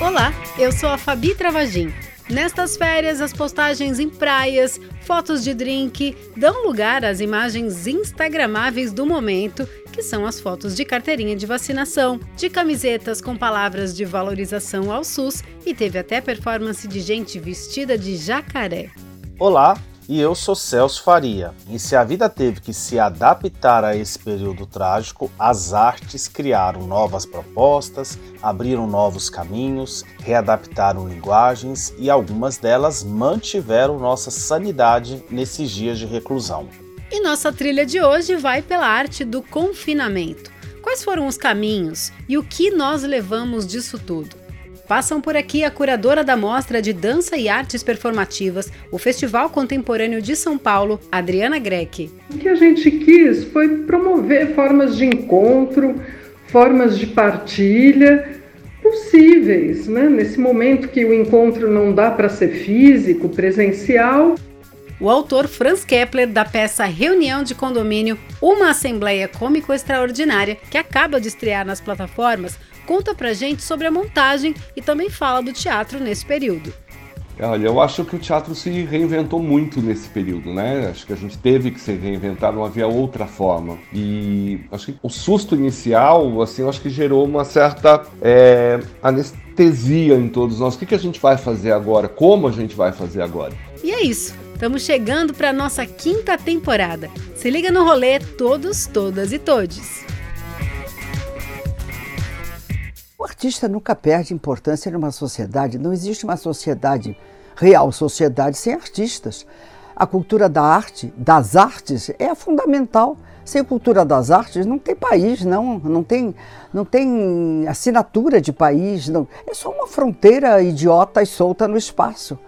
Olá, eu sou a Fabi Travagin. Nestas férias, as postagens em praias, fotos de drink, dão lugar às imagens instagramáveis do momento, que são as fotos de carteirinha de vacinação, de camisetas com palavras de valorização ao SUS e teve até performance de gente vestida de jacaré. Olá, e eu sou Celso Faria. E se a vida teve que se adaptar a esse período trágico, as artes criaram novas propostas, abriram novos caminhos, readaptaram linguagens e algumas delas mantiveram nossa sanidade nesses dias de reclusão. E nossa trilha de hoje vai pela arte do confinamento. Quais foram os caminhos e o que nós levamos disso tudo? Passam por aqui a curadora da Mostra de Dança e Artes Performativas, o Festival Contemporâneo de São Paulo, Adriana Greck. O que a gente quis foi promover formas de encontro, formas de partilha possíveis, né? nesse momento que o encontro não dá para ser físico, presencial. O autor Franz Kepler, da peça Reunião de Condomínio, uma Assembleia Cômico Extraordinária, que acaba de estrear nas plataformas, conta pra gente sobre a montagem e também fala do teatro nesse período. Olha, eu acho que o teatro se reinventou muito nesse período, né? Acho que a gente teve que se reinventar, não havia outra forma. E acho que o susto inicial, assim, acho que gerou uma certa é, anestesia em todos nós. O que, que a gente vai fazer agora? Como a gente vai fazer agora? E é isso. Estamos chegando para nossa quinta temporada. Se liga no rolê, todos, todas e todes. Artista nunca perde importância numa sociedade. Não existe uma sociedade, real sociedade, sem artistas. A cultura da arte, das artes, é fundamental. Sem cultura das artes não tem país, não, não tem, não tem assinatura de país, não. É só uma fronteira idiota e solta no espaço.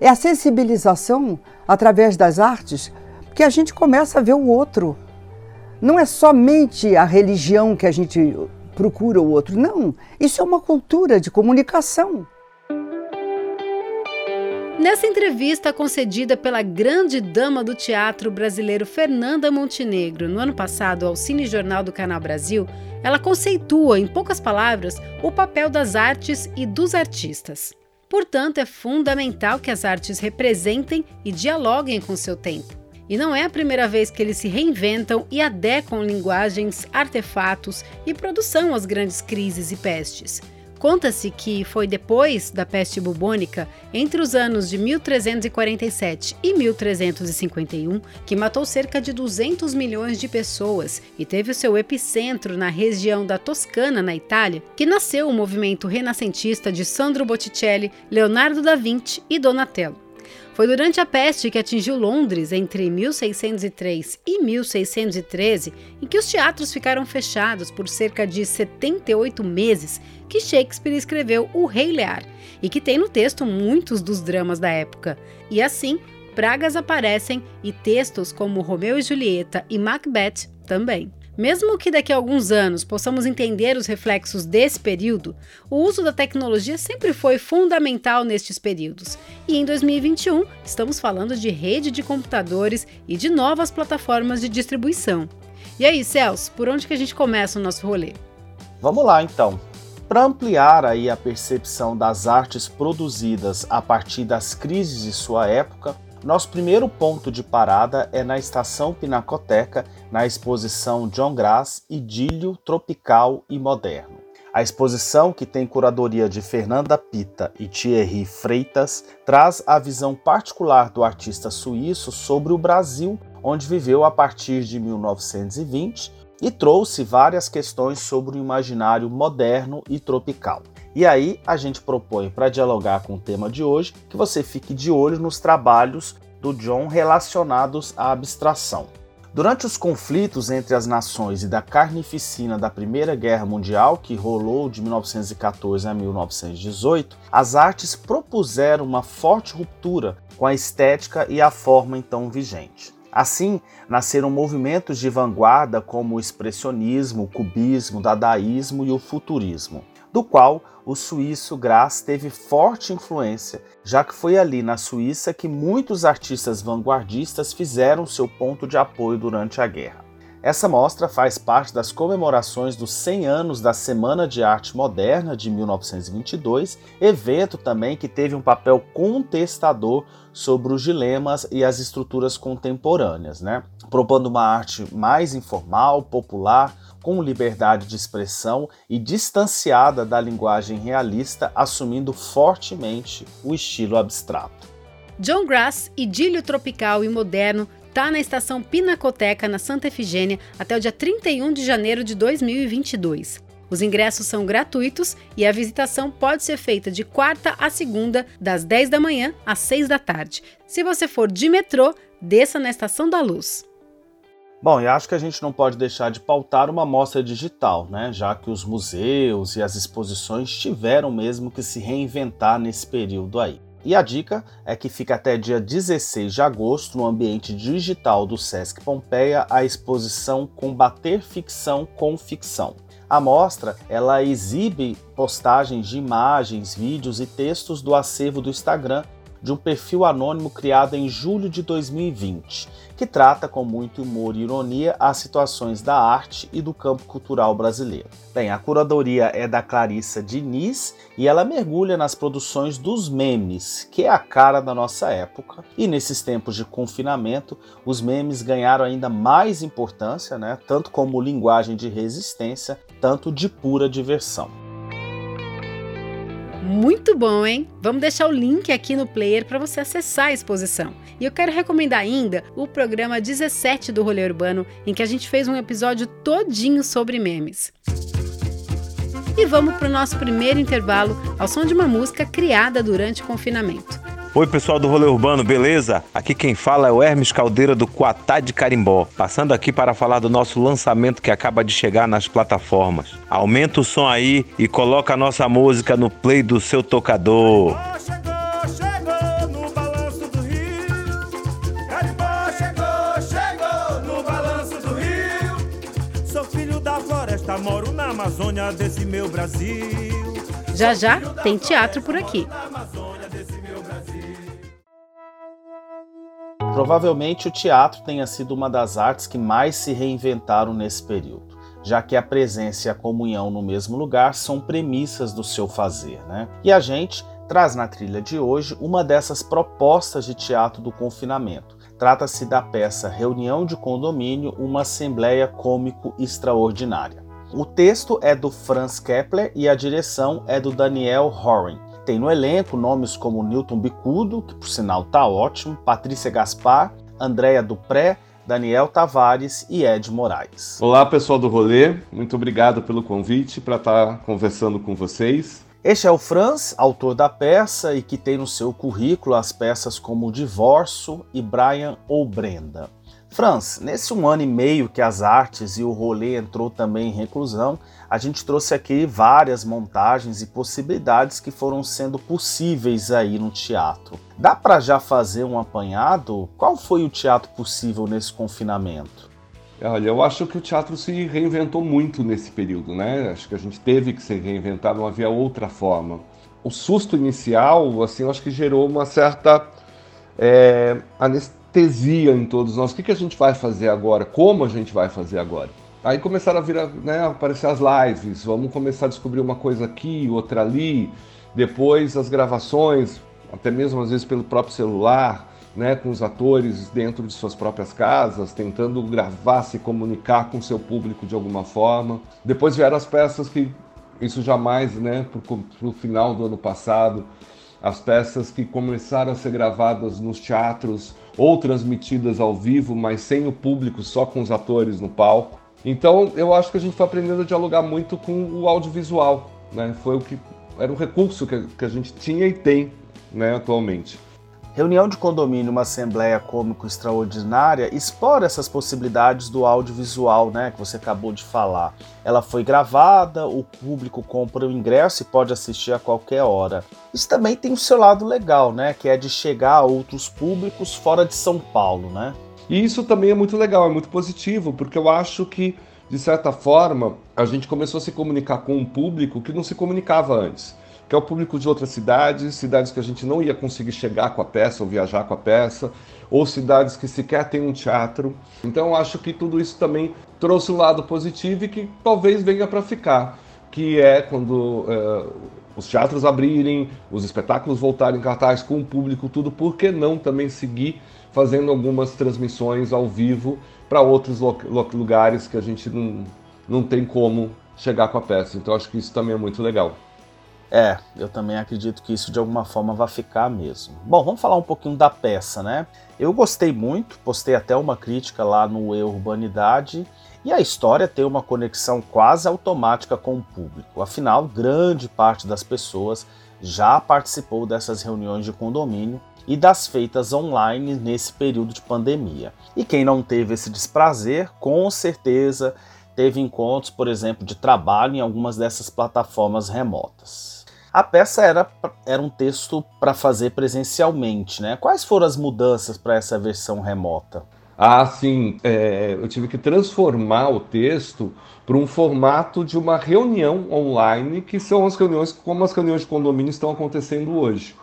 É a sensibilização através das artes que a gente começa a ver o outro. Não é somente a religião que a gente procura o outro. Não, isso é uma cultura de comunicação. Nessa entrevista concedida pela grande dama do teatro brasileiro Fernanda Montenegro no ano passado ao Cine Jornal do Canal Brasil, ela conceitua, em poucas palavras, o papel das artes e dos artistas. Portanto, é fundamental que as artes representem e dialoguem com seu tempo. E não é a primeira vez que eles se reinventam e adequam linguagens, artefatos e produção às grandes crises e pestes. Conta-se que foi depois da peste bubônica, entre os anos de 1347 e 1351, que matou cerca de 200 milhões de pessoas e teve o seu epicentro na região da Toscana, na Itália, que nasceu o movimento renascentista de Sandro Botticelli, Leonardo da Vinci e Donatello. Foi durante a peste que atingiu Londres entre 1603 e 1613, em que os teatros ficaram fechados por cerca de 78 meses, que Shakespeare escreveu O Rei Lear, e que tem no texto muitos dos dramas da época. E assim, pragas aparecem e textos como Romeu e Julieta e Macbeth também. Mesmo que daqui a alguns anos possamos entender os reflexos desse período, o uso da tecnologia sempre foi fundamental nestes períodos. E em 2021, estamos falando de rede de computadores e de novas plataformas de distribuição. E aí, Celso, por onde que a gente começa o nosso rolê? Vamos lá, então. Para ampliar aí a percepção das artes produzidas a partir das crises de sua época, nosso primeiro ponto de parada é na Estação Pinacoteca, na exposição John Grass Idílio Tropical e Moderno. A exposição, que tem curadoria de Fernanda Pita e Thierry Freitas, traz a visão particular do artista suíço sobre o Brasil, onde viveu a partir de 1920 e trouxe várias questões sobre o imaginário moderno e tropical. E aí a gente propõe para dialogar com o tema de hoje que você fique de olho nos trabalhos do John relacionados à abstração. Durante os conflitos entre as nações e da carnificina da Primeira Guerra Mundial, que rolou de 1914 a 1918, as artes propuseram uma forte ruptura com a estética e a forma então vigente. Assim, nasceram movimentos de vanguarda como o expressionismo, o cubismo, o dadaísmo e o futurismo, do qual o suíço Grass teve forte influência, já que foi ali na Suíça que muitos artistas vanguardistas fizeram seu ponto de apoio durante a guerra. Essa mostra faz parte das comemorações dos 100 anos da Semana de Arte Moderna de 1922, evento também que teve um papel contestador sobre os dilemas e as estruturas contemporâneas, né? propondo uma arte mais informal, popular, com liberdade de expressão e distanciada da linguagem realista, assumindo fortemente o estilo abstrato. John Grass, idílio tropical e moderno, está na estação Pinacoteca, na Santa Efigênia, até o dia 31 de janeiro de 2022. Os ingressos são gratuitos e a visitação pode ser feita de quarta a segunda, das 10 da manhã às 6 da tarde. Se você for de metrô, desça na Estação da Luz. Bom, e acho que a gente não pode deixar de pautar uma mostra digital, né? Já que os museus e as exposições tiveram mesmo que se reinventar nesse período aí. E a dica é que fica até dia 16 de agosto no ambiente digital do Sesc Pompeia a exposição Combater Ficção com Ficção. A mostra ela exibe postagens de imagens, vídeos e textos do acervo do Instagram de um perfil anônimo criado em julho de 2020, que trata com muito humor e ironia as situações da arte e do campo cultural brasileiro. Bem, a curadoria é da Clarissa Diniz e ela mergulha nas produções dos memes, que é a cara da nossa época. E nesses tempos de confinamento, os memes ganharam ainda mais importância, né? tanto como linguagem de resistência, tanto de pura diversão. Muito bom, hein? Vamos deixar o link aqui no player para você acessar a exposição. E eu quero recomendar ainda o programa 17 do Rolê Urbano, em que a gente fez um episódio todinho sobre memes. E vamos para o nosso primeiro intervalo ao som de uma música criada durante o confinamento. Oi, pessoal do Rolê Urbano, beleza? Aqui quem fala é o Hermes Caldeira do Quatá de Carimbó, passando aqui para falar do nosso lançamento que acaba de chegar nas plataformas. Aumenta o som aí e coloca a nossa música no play do seu tocador. Moro na Amazônia desse meu Brasil. Já já tem teatro por aqui. Provavelmente o teatro tenha sido uma das artes que mais se reinventaram nesse período, já que a presença e a comunhão no mesmo lugar são premissas do seu fazer. Né? E a gente traz na trilha de hoje uma dessas propostas de teatro do confinamento. Trata-se da peça Reunião de Condomínio, uma Assembleia Cômico Extraordinária. O texto é do Franz Kepler e a direção é do Daniel Horan. Tem no elenco nomes como Newton Bicudo, que por sinal tá ótimo, Patrícia Gaspar, Andréia Dupré, Daniel Tavares e Ed Moraes. Olá, pessoal do rolê, muito obrigado pelo convite para estar tá conversando com vocês. Este é o Franz, autor da peça e que tem no seu currículo as peças como Divórcio e Brian ou Brenda. Franz, nesse um ano e meio que as artes e o rolê entrou também em reclusão, a gente trouxe aqui várias montagens e possibilidades que foram sendo possíveis aí no teatro. Dá para já fazer um apanhado? Qual foi o teatro possível nesse confinamento? Olha, eu acho que o teatro se reinventou muito nesse período, né? Acho que a gente teve que se reinventar, não havia outra forma. O susto inicial, assim, eu acho que gerou uma certa é, anestesia em todos nós. O que, que a gente vai fazer agora? Como a gente vai fazer agora? Aí começaram a né, aparecer as lives, vamos começar a descobrir uma coisa aqui, outra ali, depois as gravações, até mesmo às vezes pelo próprio celular, né, com os atores dentro de suas próprias casas, tentando gravar, se comunicar com seu público de alguma forma. Depois vieram as peças que isso jamais, né, para o final do ano passado, as peças que começaram a ser gravadas nos teatros ou transmitidas ao vivo, mas sem o público, só com os atores no palco. Então eu acho que a gente foi aprendendo a dialogar muito com o audiovisual, né? Foi o que era um recurso que, que a gente tinha e tem, né, atualmente. Reunião de condomínio, uma assembleia cômico extraordinária, explora essas possibilidades do audiovisual, né, que você acabou de falar. Ela foi gravada, o público compra o ingresso e pode assistir a qualquer hora. Isso também tem o seu lado legal, né, que é de chegar a outros públicos fora de São Paulo, né? E isso também é muito legal, é muito positivo, porque eu acho que, de certa forma, a gente começou a se comunicar com um público que não se comunicava antes que é o público de outras cidades, cidades que a gente não ia conseguir chegar com a peça ou viajar com a peça, ou cidades que sequer têm um teatro. Então acho que tudo isso também trouxe um lado positivo e que talvez venha para ficar, que é quando é, os teatros abrirem, os espetáculos voltarem em cartaz com o público, tudo, por que não também seguir fazendo algumas transmissões ao vivo para outros lugares que a gente não, não tem como chegar com a peça. Então acho que isso também é muito legal. É, eu também acredito que isso de alguma forma vai ficar mesmo. Bom, vamos falar um pouquinho da peça, né? Eu gostei muito, postei até uma crítica lá no E Urbanidade, e a história tem uma conexão quase automática com o público. Afinal, grande parte das pessoas já participou dessas reuniões de condomínio e das feitas online nesse período de pandemia. E quem não teve esse desprazer, com certeza teve encontros, por exemplo, de trabalho em algumas dessas plataformas remotas. A peça era, era um texto para fazer presencialmente, né? Quais foram as mudanças para essa versão remota? Ah, sim. É, eu tive que transformar o texto para um formato de uma reunião online, que são as reuniões como as reuniões de condomínio estão acontecendo hoje.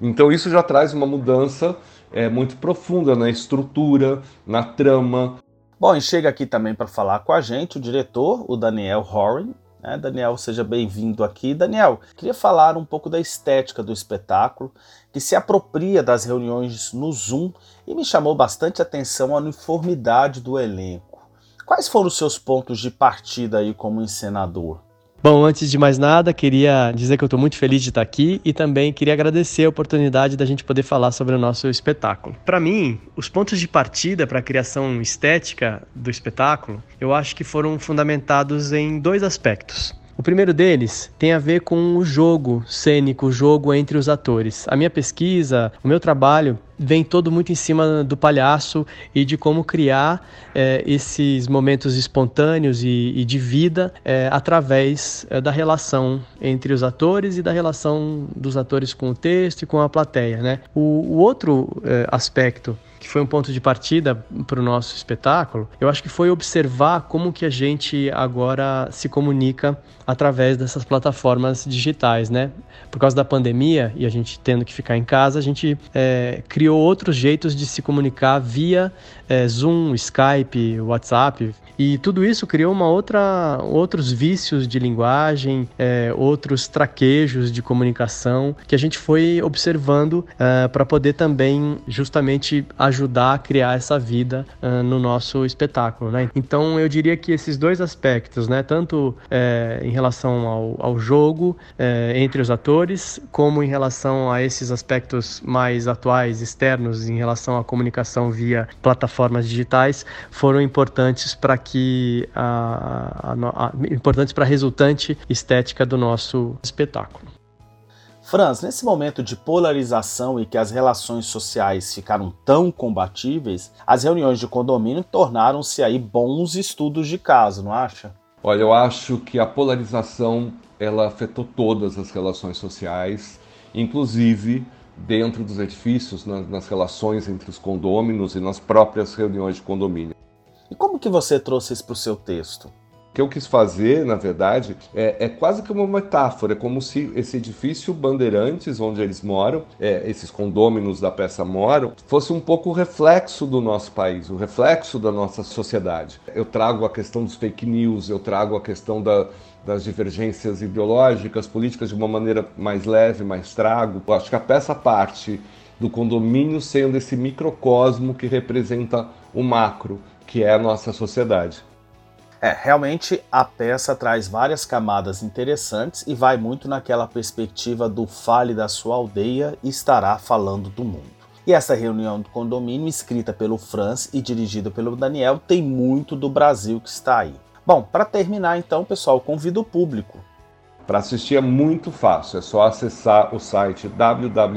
Então isso já traz uma mudança é, muito profunda na estrutura, na trama. Bom, e chega aqui também para falar com a gente o diretor, o Daniel Horan, né? Daniel, seja bem-vindo aqui. Daniel, queria falar um pouco da estética do espetáculo, que se apropria das reuniões no Zoom e me chamou bastante atenção a uniformidade do elenco. Quais foram os seus pontos de partida aí como encenador? Bom, antes de mais nada, queria dizer que eu estou muito feliz de estar aqui e também queria agradecer a oportunidade da gente poder falar sobre o nosso espetáculo. Para mim, os pontos de partida para a criação estética do espetáculo, eu acho que foram fundamentados em dois aspectos. O primeiro deles tem a ver com o jogo cênico, o jogo entre os atores. A minha pesquisa, o meu trabalho vem todo muito em cima do palhaço e de como criar é, esses momentos espontâneos e, e de vida é, através é, da relação entre os atores e da relação dos atores com o texto e com a plateia. Né? O, o outro aspecto que foi um ponto de partida para o nosso espetáculo, eu acho que foi observar como que a gente agora se comunica através dessas plataformas digitais, né? Por causa da pandemia e a gente tendo que ficar em casa, a gente é, criou outros jeitos de se comunicar via é, Zoom, Skype, WhatsApp, e tudo isso criou uma outra, outros vícios de linguagem, é, outros traquejos de comunicação que a gente foi observando é, para poder também justamente ajudar a criar essa vida é, no nosso espetáculo. Né? Então eu diria que esses dois aspectos, né, tanto é, em relação ao, ao jogo é, entre os atores, como em relação a esses aspectos mais atuais, externos, em relação à comunicação via plataformas digitais, foram importantes para que a, a, a, importantes para a resultante estética do nosso espetáculo. Franz, nesse momento de polarização e que as relações sociais ficaram tão combatíveis, as reuniões de condomínio tornaram-se aí bons estudos de caso, não acha? Olha, eu acho que a polarização ela afetou todas as relações sociais, inclusive dentro dos edifícios, nas, nas relações entre os condôminos e nas próprias reuniões de condomínio. E como que você trouxe isso para o seu texto? O que eu quis fazer, na verdade, é, é, quase que uma metáfora, é como se esse edifício Bandeirantes, onde eles moram, é, esses condôminos da peça moram, fosse um pouco o reflexo do nosso país, o reflexo da nossa sociedade. Eu trago a questão dos fake news, eu trago a questão da, das divergências ideológicas, políticas de uma maneira mais leve, mais trago. Eu acho que a peça parte do condomínio sendo esse microcosmo que representa o macro que é a nossa sociedade. É, realmente a peça traz várias camadas interessantes e vai muito naquela perspectiva do fale da sua aldeia e estará falando do mundo. E essa reunião do condomínio, escrita pelo Franz e dirigida pelo Daniel, tem muito do Brasil que está aí. Bom, para terminar então, pessoal, convido o público para assistir é muito fácil, é só acessar o site www.eventim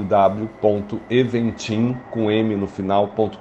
com m no final.com.br,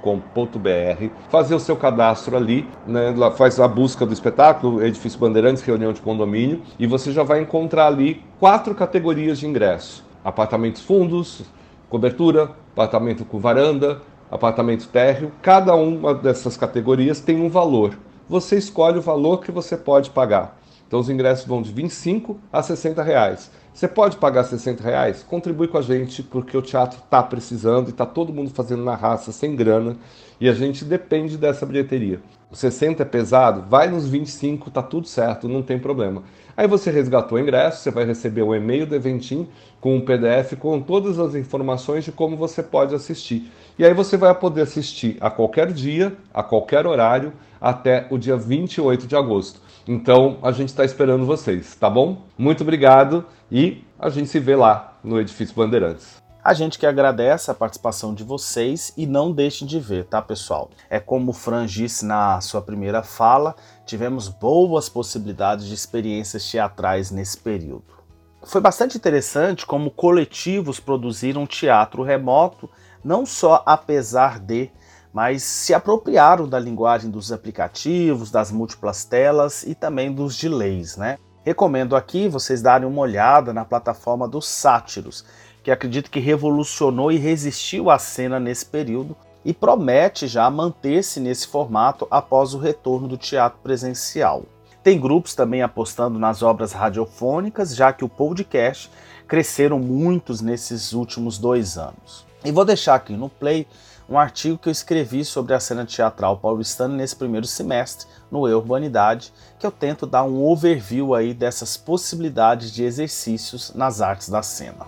fazer o seu cadastro ali, né, faz a busca do espetáculo, Edifício Bandeirantes, reunião de condomínio, e você já vai encontrar ali quatro categorias de ingresso: apartamentos fundos, cobertura, apartamento com varanda, apartamento térreo. Cada uma dessas categorias tem um valor. Você escolhe o valor que você pode pagar. Então os ingressos vão de 25 a 60 reais. Você pode pagar 60 reais? Contribui com a gente, porque o teatro está precisando e está todo mundo fazendo na raça, sem grana, e a gente depende dessa bilheteria. O 60 é pesado? Vai nos 25, tá tudo certo, não tem problema. Aí você resgatou o ingresso, você vai receber o e-mail do Eventim com um PDF com todas as informações de como você pode assistir. E aí você vai poder assistir a qualquer dia, a qualquer horário, até o dia 28 de agosto. Então a gente está esperando vocês, tá bom? Muito obrigado e a gente se vê lá no Edifício Bandeirantes. A gente que agradece a participação de vocês e não deixem de ver, tá, pessoal? É como o Fran disse na sua primeira fala, tivemos boas possibilidades de experiências teatrais nesse período. Foi bastante interessante como coletivos produziram teatro remoto, não só apesar de mas se apropriaram da linguagem dos aplicativos, das múltiplas telas e também dos delays, né? Recomendo aqui vocês darem uma olhada na plataforma do Sátiros, que acredito que revolucionou e resistiu à cena nesse período e promete já manter-se nesse formato após o retorno do teatro presencial. Tem grupos também apostando nas obras radiofônicas, já que o podcast cresceram muitos nesses últimos dois anos. E vou deixar aqui no play um artigo que eu escrevi sobre a cena teatral paulistana nesse primeiro semestre, no E Urbanidade, que eu tento dar um overview aí dessas possibilidades de exercícios nas artes da cena.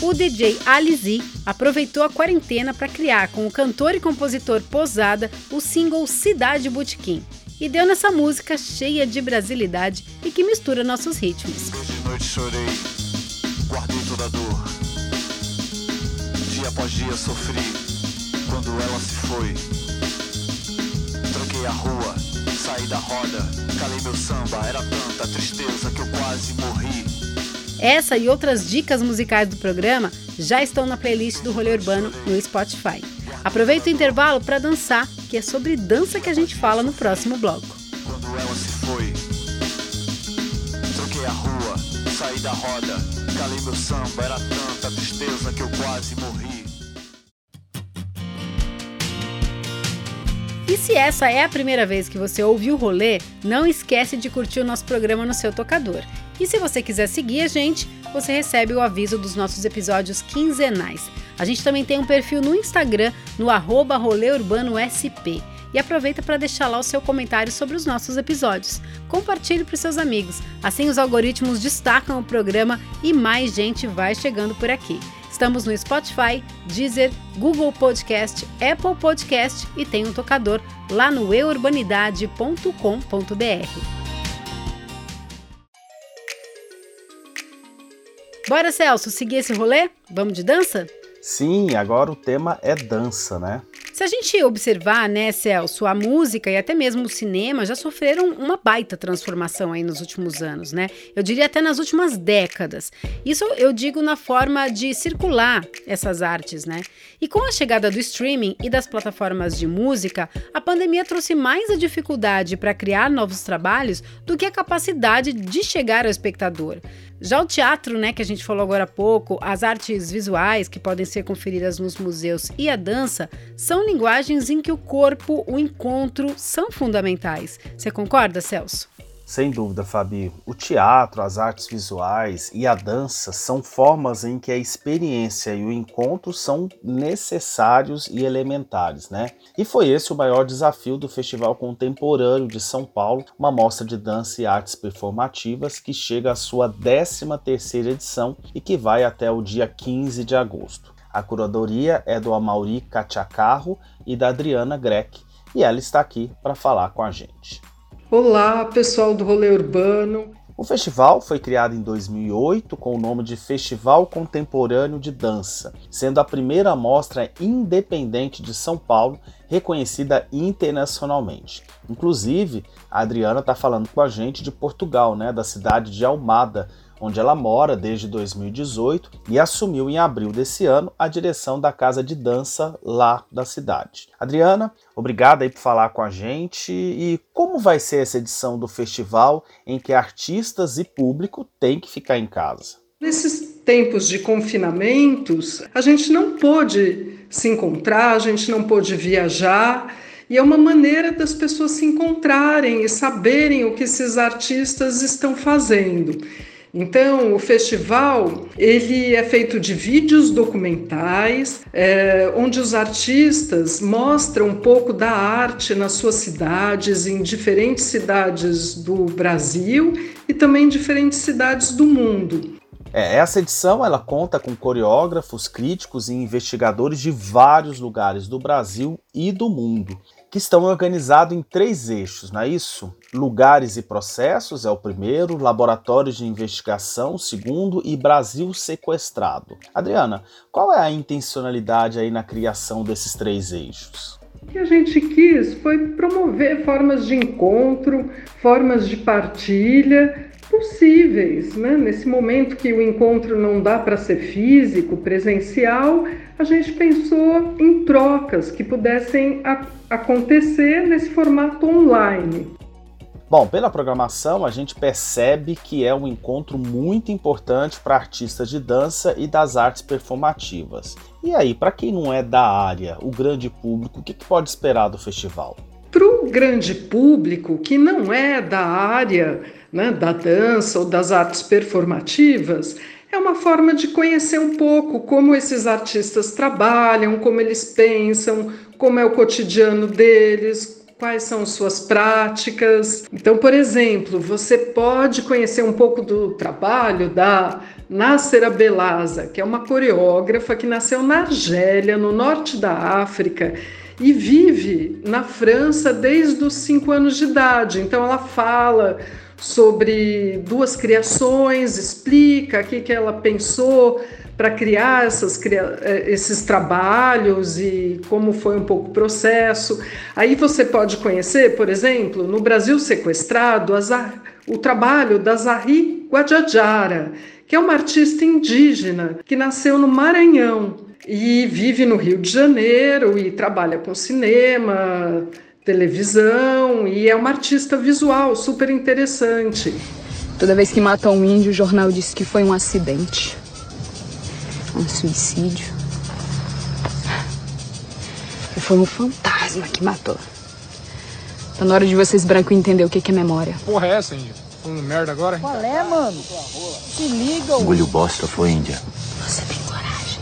O DJ Alizi aproveitou a quarentena para criar com o cantor e compositor Posada o single Cidade Botequim, e deu nessa música cheia de brasilidade e que mistura nossos ritmos. De noite chorei, guardei toda a dor. Dia após dia sofri quando ela se foi. Troquei a rua, saí da roda, calei meu samba, era tanta tristeza que eu quase morri. Essa e outras dicas musicais do programa já estão na playlist do Rolê Urbano no Spotify. Aproveita o intervalo para dançar, que é sobre dança que a gente fala no próximo bloco. Quando ela se foi, troquei a rua, saí da roda, calei meu samba, era tanta tristeza que eu quase morri. E se essa é a primeira vez que você ouviu o rolê, não esquece de curtir o nosso programa no seu tocador. E se você quiser seguir a gente, você recebe o aviso dos nossos episódios quinzenais. A gente também tem um perfil no Instagram, no arroba SP. E aproveita para deixar lá o seu comentário sobre os nossos episódios. Compartilhe para os seus amigos, assim os algoritmos destacam o programa e mais gente vai chegando por aqui. Estamos no Spotify, Deezer, Google Podcast, Apple Podcast e tem um tocador lá no eurbanidade.com.br. Bora, Celso, seguir esse rolê? Vamos de dança? Sim, agora o tema é dança, né? Se a gente observar, né, Celso, a música e até mesmo o cinema já sofreram uma baita transformação aí nos últimos anos, né? Eu diria até nas últimas décadas. Isso eu digo na forma de circular essas artes, né? E com a chegada do streaming e das plataformas de música, a pandemia trouxe mais a dificuldade para criar novos trabalhos do que a capacidade de chegar ao espectador. Já o teatro, né, que a gente falou agora há pouco, as artes visuais que podem ser conferidas nos museus e a dança são linguagens em que o corpo, o encontro são fundamentais. Você concorda, Celso? Sem dúvida, Fabi. O teatro, as artes visuais e a dança são formas em que a experiência e o encontro são necessários e elementares, né? E foi esse o maior desafio do Festival Contemporâneo de São Paulo, uma mostra de dança e artes performativas que chega à sua 13ª edição e que vai até o dia 15 de agosto. A curadoria é do Amauri Cachacarro e da Adriana Greck, e ela está aqui para falar com a gente. Olá, pessoal do Rolê Urbano. O festival foi criado em 2008 com o nome de Festival Contemporâneo de Dança, sendo a primeira mostra independente de São Paulo reconhecida internacionalmente. Inclusive, a Adriana está falando com a gente de Portugal, né, da cidade de Almada, onde ela mora desde 2018 e assumiu em abril desse ano a direção da casa de dança lá da cidade. Adriana, obrigada aí por falar com a gente e como vai ser essa edição do festival em que artistas e público têm que ficar em casa? Nesses tempos de confinamentos, a gente não pôde se encontrar, a gente não pôde viajar e é uma maneira das pessoas se encontrarem e saberem o que esses artistas estão fazendo. Então, o festival ele é feito de vídeos documentais, é, onde os artistas mostram um pouco da arte nas suas cidades, em diferentes cidades do Brasil e também em diferentes cidades do mundo. É, essa edição ela conta com coreógrafos, críticos e investigadores de vários lugares do Brasil e do mundo que estão organizados em três eixos, não é isso? Lugares e processos é o primeiro, laboratórios de investigação segundo e Brasil sequestrado. Adriana, qual é a intencionalidade aí na criação desses três eixos? O que a gente quis foi promover formas de encontro, formas de partilha possíveis, né? Nesse momento que o encontro não dá para ser físico, presencial, a gente pensou em trocas que pudessem acontecer nesse formato online. Bom, pela programação a gente percebe que é um encontro muito importante para artistas de dança e das artes performativas. E aí, para quem não é da área, o grande público, o que pode esperar do festival? Para o grande público que não é da área né, da dança ou das artes performativas, é uma forma de conhecer um pouco como esses artistas trabalham, como eles pensam, como é o cotidiano deles, quais são suas práticas. Então, por exemplo, você pode conhecer um pouco do trabalho da Nasser Abelaza, que é uma coreógrafa que nasceu na Argélia, no norte da África, e vive na França desde os cinco anos de idade. Então, ela fala sobre duas criações, explica o que, que ela pensou para criar essas, eh, esses trabalhos e como foi um pouco o processo. Aí você pode conhecer, por exemplo, no Brasil Sequestrado, o trabalho da Zahri Guajajara, que é uma artista indígena que nasceu no Maranhão e vive no Rio de Janeiro e trabalha com cinema, televisão e é uma artista visual super interessante. Toda vez que matam um índio, o jornal diz que foi um acidente, um suicídio. E foi um fantasma que matou. Tá na hora de vocês branco entender o que é memória. Porra, é essa, índia? Falando merda agora? Qual é, mano? Se liga, Engoliu bosta, foi, índia. Você tem coragem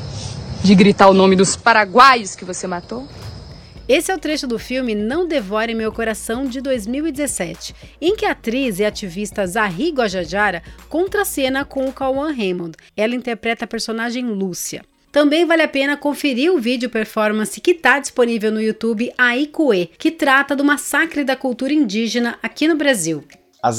de gritar o nome dos paraguaios que você matou? Esse é o trecho do filme Não Devore Meu Coração de 2017, em que a atriz e ativista Zahri Guajajara contracena com o Cauã Raymond. Ela interpreta a personagem Lúcia. Também vale a pena conferir o vídeo performance que está disponível no YouTube Aikue, que trata do massacre da cultura indígena aqui no Brasil. A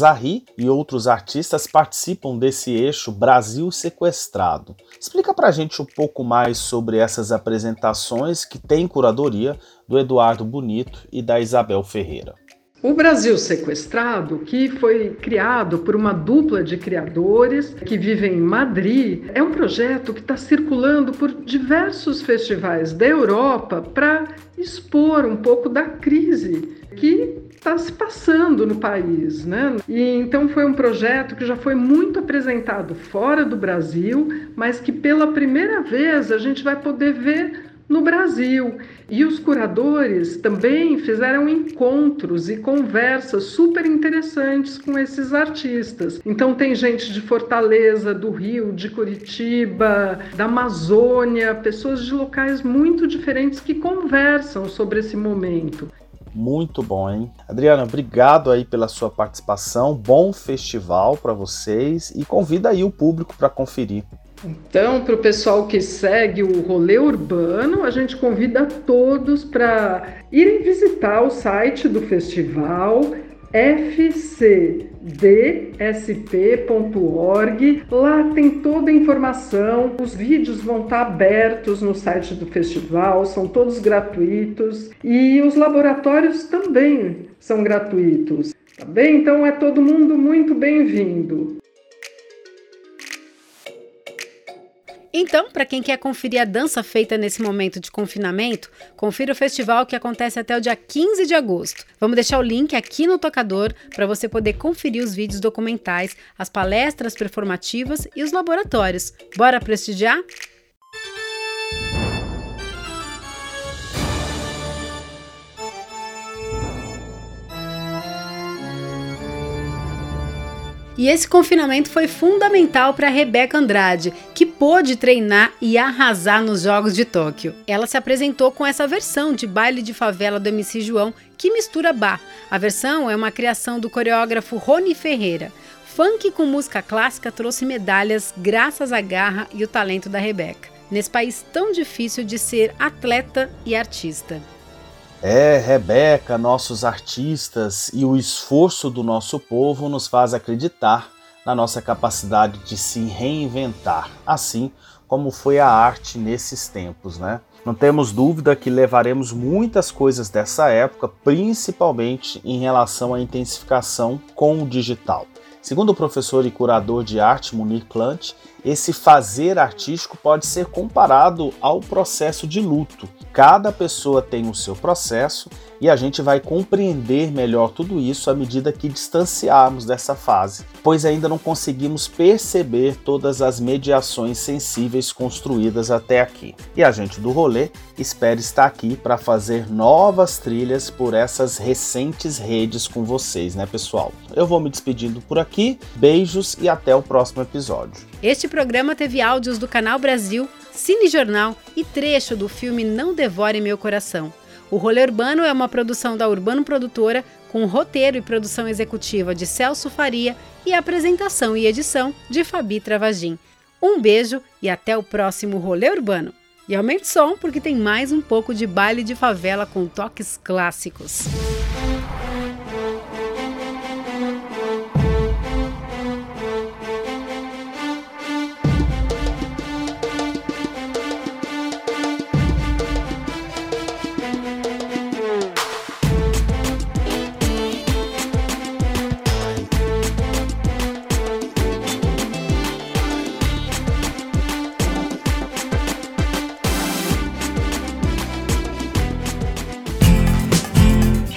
e outros artistas participam desse eixo Brasil Sequestrado. Explica pra gente um pouco mais sobre essas apresentações que tem curadoria do Eduardo Bonito e da Isabel Ferreira. O Brasil Sequestrado, que foi criado por uma dupla de criadores que vivem em Madrid, é um projeto que está circulando por diversos festivais da Europa para expor um pouco da crise que está se passando no país, né? E então foi um projeto que já foi muito apresentado fora do Brasil, mas que pela primeira vez a gente vai poder ver no Brasil. E os curadores também fizeram encontros e conversas super interessantes com esses artistas. Então tem gente de Fortaleza, do Rio, de Curitiba, da Amazônia, pessoas de locais muito diferentes que conversam sobre esse momento. Muito bom, hein? Adriana, obrigado aí pela sua participação. Bom festival para vocês e convida aí o público para conferir. Então, para o pessoal que segue o rolê urbano, a gente convida todos para irem visitar o site do festival fcdsp.org. Lá tem toda a informação, os vídeos vão estar abertos no site do festival, são todos gratuitos e os laboratórios também são gratuitos. Tá bem? Então é todo mundo muito bem-vindo. Então, para quem quer conferir a dança feita nesse momento de confinamento, confira o festival que acontece até o dia 15 de agosto. Vamos deixar o link aqui no tocador para você poder conferir os vídeos documentais, as palestras performativas e os laboratórios. Bora prestigiar? E esse confinamento foi fundamental para Rebeca Andrade, que pôde treinar e arrasar nos Jogos de Tóquio. Ela se apresentou com essa versão de baile de favela do MC João, que mistura bar. A versão é uma criação do coreógrafo Rony Ferreira. Funk com música clássica trouxe medalhas graças à garra e o talento da Rebeca, nesse país tão difícil de ser atleta e artista. É, Rebeca, nossos artistas e o esforço do nosso povo nos faz acreditar na nossa capacidade de se reinventar, assim como foi a arte nesses tempos, né? Não temos dúvida que levaremos muitas coisas dessa época, principalmente em relação à intensificação com o digital. Segundo o professor e curador de arte Munir Plant, esse fazer artístico pode ser comparado ao processo de luto. Cada pessoa tem o seu processo e a gente vai compreender melhor tudo isso à medida que distanciarmos dessa fase, pois ainda não conseguimos perceber todas as mediações sensíveis construídas até aqui. E a gente do rolê espera estar aqui para fazer novas trilhas por essas recentes redes com vocês, né, pessoal? Eu vou me despedindo por aqui. Beijos e até o próximo episódio. Este programa teve áudios do Canal Brasil, Cine Jornal e trecho do filme Não Devore Meu Coração. O Rolê Urbano é uma produção da Urbano Produtora, com roteiro e produção executiva de Celso Faria e apresentação e edição de Fabi Travagin. Um beijo e até o próximo Rolê Urbano. E aumente o som porque tem mais um pouco de baile de favela com toques clássicos.